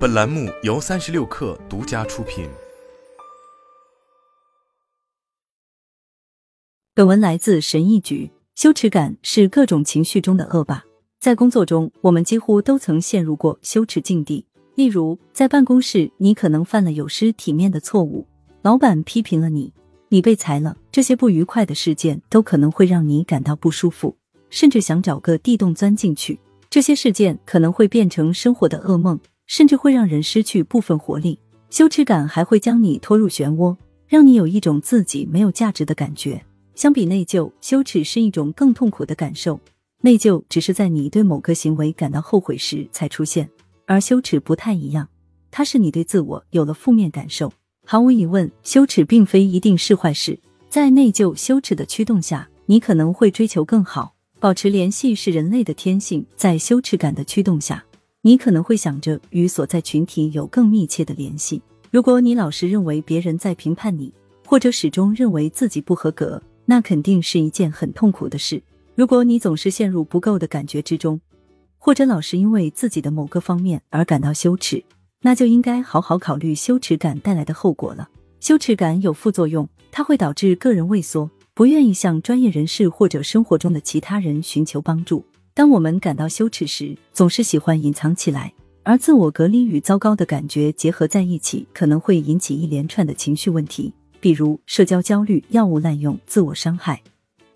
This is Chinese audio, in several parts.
本栏目由三十六氪独家出品。本文来自神意局。羞耻感是各种情绪中的恶霸。在工作中，我们几乎都曾陷入过羞耻境地。例如，在办公室，你可能犯了有失体面的错误，老板批评了你，你被裁了，这些不愉快的事件都可能会让你感到不舒服，甚至想找个地洞钻进去。这些事件可能会变成生活的噩梦。甚至会让人失去部分活力，羞耻感还会将你拖入漩涡，让你有一种自己没有价值的感觉。相比内疚，羞耻是一种更痛苦的感受。内疚只是在你对某个行为感到后悔时才出现，而羞耻不太一样，它是你对自我有了负面感受。毫无疑问，羞耻并非一定是坏事。在内疚、羞耻的驱动下，你可能会追求更好，保持联系是人类的天性。在羞耻感的驱动下。你可能会想着与所在群体有更密切的联系。如果你老是认为别人在评判你，或者始终认为自己不合格，那肯定是一件很痛苦的事。如果你总是陷入不够的感觉之中，或者老是因为自己的某个方面而感到羞耻，那就应该好好考虑羞耻感带来的后果了。羞耻感有副作用，它会导致个人畏缩，不愿意向专业人士或者生活中的其他人寻求帮助。当我们感到羞耻时，总是喜欢隐藏起来，而自我隔离与糟糕的感觉结合在一起，可能会引起一连串的情绪问题，比如社交焦虑、药物滥用、自我伤害，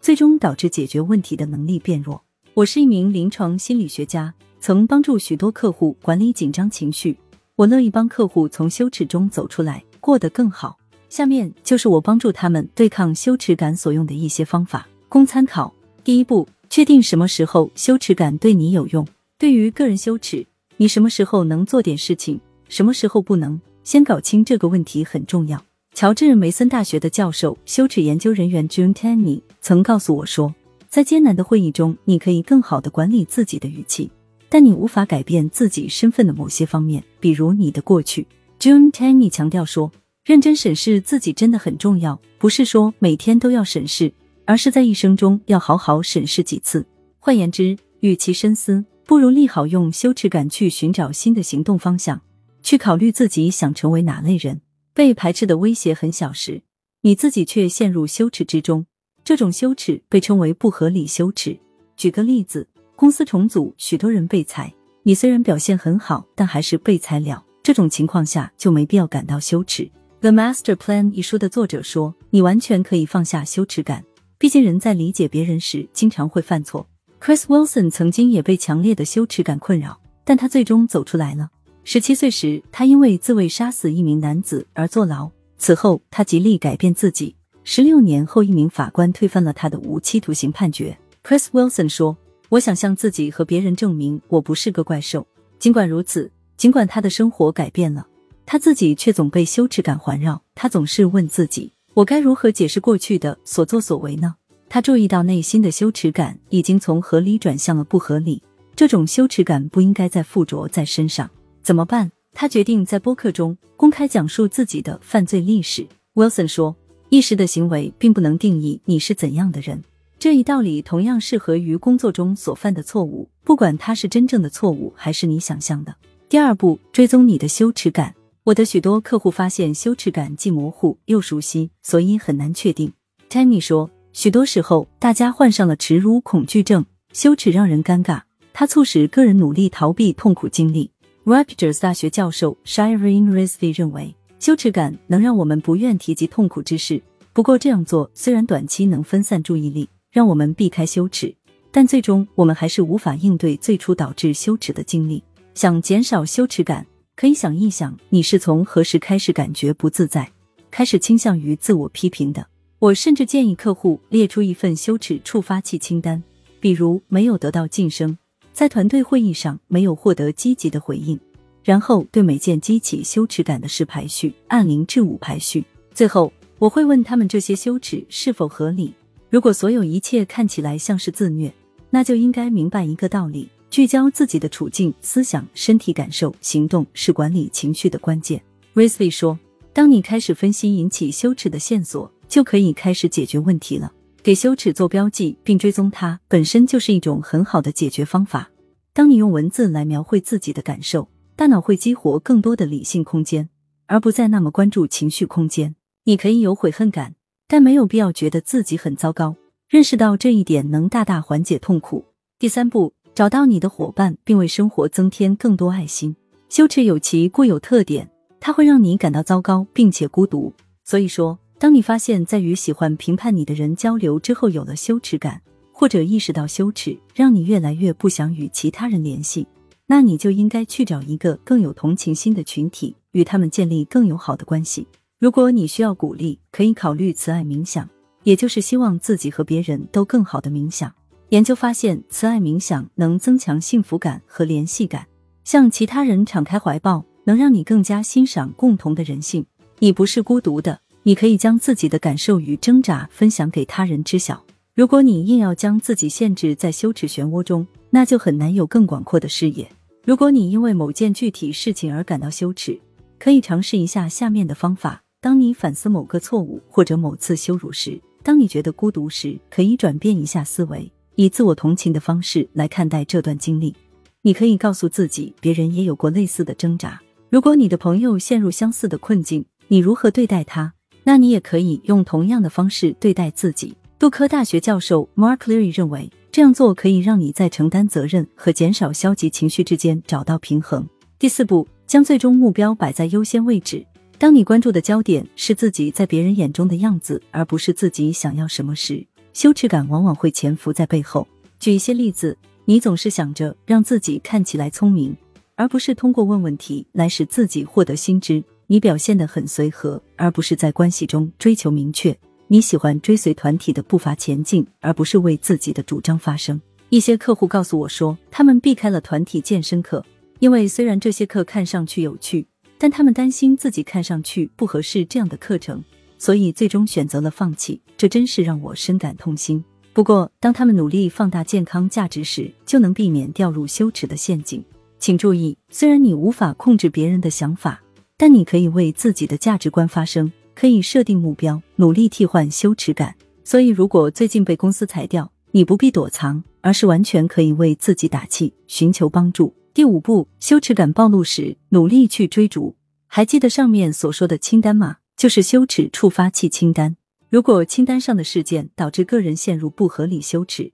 最终导致解决问题的能力变弱。我是一名临床心理学家，曾帮助许多客户管理紧张情绪。我乐意帮客户从羞耻中走出来，过得更好。下面就是我帮助他们对抗羞耻感所用的一些方法，供参考。第一步。确定什么时候羞耻感对你有用。对于个人羞耻，你什么时候能做点事情，什么时候不能，先搞清这个问题很重要。乔治梅森大学的教授、羞耻研究人员 June Tenney 曾告诉我说，在艰难的会议中，你可以更好的管理自己的语气，但你无法改变自己身份的某些方面，比如你的过去。June Tenney 强调说，认真审视自己真的很重要，不是说每天都要审视。而是在一生中要好好审视几次。换言之，与其深思，不如利好用羞耻感去寻找新的行动方向，去考虑自己想成为哪类人。被排斥的威胁很小时，你自己却陷入羞耻之中，这种羞耻被称为不合理羞耻。举个例子，公司重组，许多人被裁，你虽然表现很好，但还是被裁了。这种情况下就没必要感到羞耻。《The Master Plan》一书的作者说，你完全可以放下羞耻感。毕竟人在理解别人时，经常会犯错。Chris Wilson 曾经也被强烈的羞耻感困扰，但他最终走出来了。十七岁时，他因为自卫杀死一名男子而坐牢。此后，他极力改变自己。十六年后，一名法官推翻了他的无期徒刑判决。Chris Wilson 说：“我想向自己和别人证明，我不是个怪兽。”尽管如此，尽管他的生活改变了，他自己却总被羞耻感环绕。他总是问自己。我该如何解释过去的所作所为呢？他注意到内心的羞耻感已经从合理转向了不合理，这种羞耻感不应该再附着在身上。怎么办？他决定在播客中公开讲述自己的犯罪历史。Wilson 说：“一时的行为并不能定义你是怎样的人。”这一道理同样适合于工作中所犯的错误，不管它是真正的错误还是你想象的。第二步，追踪你的羞耻感。我的许多客户发现羞耻感既模糊又熟悉，所以很难确定。Tanny 说，许多时候大家患上了耻辱恐惧症，羞耻让人尴尬，它促使个人努力逃避痛苦经历。Rutgers 大学教授 Shireen Rizvi 认为，羞耻感能让我们不愿提及痛苦之事。不过这样做虽然短期能分散注意力，让我们避开羞耻，但最终我们还是无法应对最初导致羞耻的经历。想减少羞耻感。可以想一想，你是从何时开始感觉不自在，开始倾向于自我批评的？我甚至建议客户列出一份羞耻触发器清单，比如没有得到晋升，在团队会议上没有获得积极的回应，然后对每件激起羞耻感的事排序，按零至五排序。最后，我会问他们这些羞耻是否合理。如果所有一切看起来像是自虐，那就应该明白一个道理。聚焦自己的处境、思想、身体感受、行动是管理情绪的关键。Risley 说：“当你开始分析引起羞耻的线索，就可以开始解决问题了。给羞耻做标记并追踪它，本身就是一种很好的解决方法。当你用文字来描绘自己的感受，大脑会激活更多的理性空间，而不再那么关注情绪空间。你可以有悔恨感，但没有必要觉得自己很糟糕。认识到这一点，能大大缓解痛苦。第三步，找到你的伙伴，并为生活增添更多爱心。羞耻有其固有特点，它会让你感到糟糕，并且孤独。所以说，当你发现，在与喜欢评判你的人交流之后有了羞耻感，或者意识到羞耻让你越来越不想与其他人联系，那你就应该去找一个更有同情心的群体，与他们建立更友好的关系。如果你需要鼓励，可以考虑慈爱冥想，也就是希望自己和别人都更好的冥想。研究发现，慈爱冥想能增强幸福感和联系感。向其他人敞开怀抱，能让你更加欣赏共同的人性。你不是孤独的，你可以将自己的感受与挣扎分享给他人知晓。如果你硬要将自己限制在羞耻漩涡中，那就很难有更广阔的视野。如果你因为某件具体事情而感到羞耻，可以尝试一下下面的方法：当你反思某个错误或者某次羞辱时，当你觉得孤独时，可以转变一下思维，以自我同情的方式来看待这段经历。你可以告诉自己，别人也有过类似的挣扎。如果你的朋友陷入相似的困境，你如何对待他？那你也可以用同样的方式对待自己。杜科大学教授 Mark Leary 认为，这样做可以让你在承担责任和减少消极情绪之间找到平衡。第四步，将最终目标摆在优先位置。当你关注的焦点是自己在别人眼中的样子，而不是自己想要什么时，羞耻感往往会潜伏在背后。举一些例子。你总是想着让自己看起来聪明，而不是通过问问题来使自己获得新知。你表现得很随和，而不是在关系中追求明确。你喜欢追随团体的步伐前进，而不是为自己的主张发声。一些客户告诉我说，他们避开了团体健身课，因为虽然这些课看上去有趣，但他们担心自己看上去不合适这样的课程，所以最终选择了放弃。这真是让我深感痛心。不过，当他们努力放大健康价值时，就能避免掉入羞耻的陷阱。请注意，虽然你无法控制别人的想法，但你可以为自己的价值观发声，可以设定目标，努力替换羞耻感。所以，如果最近被公司裁掉，你不必躲藏，而是完全可以为自己打气，寻求帮助。第五步，羞耻感暴露时，努力去追逐。还记得上面所说的清单吗？就是羞耻触发器清单。如果清单上的事件导致个人陷入不合理羞耻，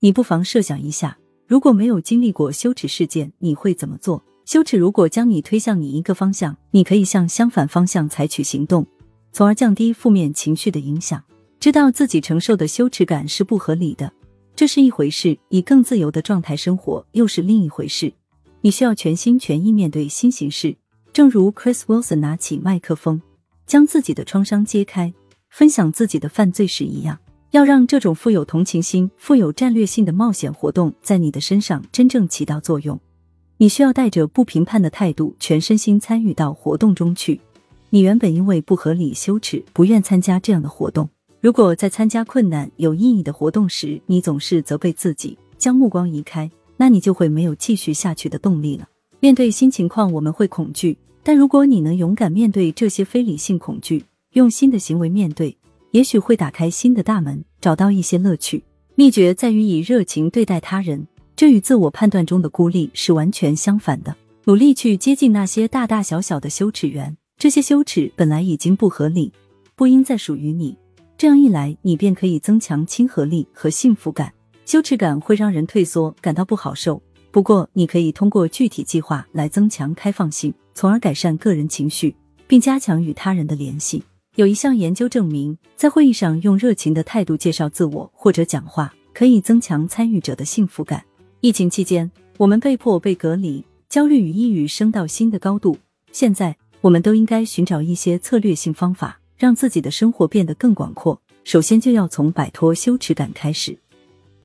你不妨设想一下，如果没有经历过羞耻事件，你会怎么做？羞耻如果将你推向你一个方向，你可以向相反方向采取行动，从而降低负面情绪的影响。知道自己承受的羞耻感是不合理的，这是一回事；以更自由的状态生活又是另一回事。你需要全心全意面对新形势，正如 Chris Wilson 拿起麦克风，将自己的创伤揭开。分享自己的犯罪史一样，要让这种富有同情心、富有战略性的冒险活动在你的身上真正起到作用。你需要带着不评判的态度，全身心参与到活动中去。你原本因为不合理羞耻，不愿参加这样的活动。如果在参加困难有意义的活动时，你总是责备自己，将目光移开，那你就会没有继续下去的动力了。面对新情况，我们会恐惧，但如果你能勇敢面对这些非理性恐惧。用新的行为面对，也许会打开新的大门，找到一些乐趣。秘诀在于以热情对待他人，这与自我判断中的孤立是完全相反的。努力去接近那些大大小小的羞耻源，这些羞耻本来已经不合理，不应再属于你。这样一来，你便可以增强亲和力和幸福感。羞耻感会让人退缩，感到不好受。不过，你可以通过具体计划来增强开放性，从而改善个人情绪，并加强与他人的联系。有一项研究证明，在会议上用热情的态度介绍自我或者讲话，可以增强参与者的幸福感。疫情期间，我们被迫被隔离，焦虑与抑郁升到新的高度。现在，我们都应该寻找一些策略性方法，让自己的生活变得更广阔。首先，就要从摆脱羞耻感开始。